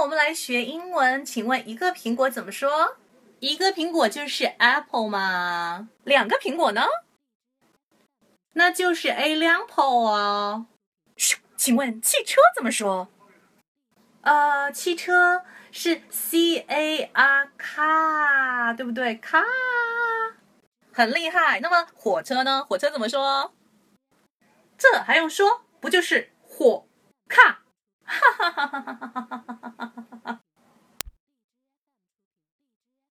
我们来学英文。请问一个苹果怎么说？一个苹果就是 apple 吗？两个苹果呢？那就是 a 两 apple 啊。嘘，请问汽车怎么说？呃，汽车是 c a r car，对不对？car，很厉害。那么火车呢？火车怎么说？这还用说？不就是火卡？哈哈哈哈哈哈哈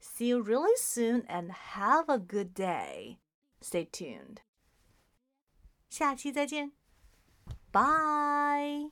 ！See you really soon and have a good day. Stay tuned. 下期再见，Bye.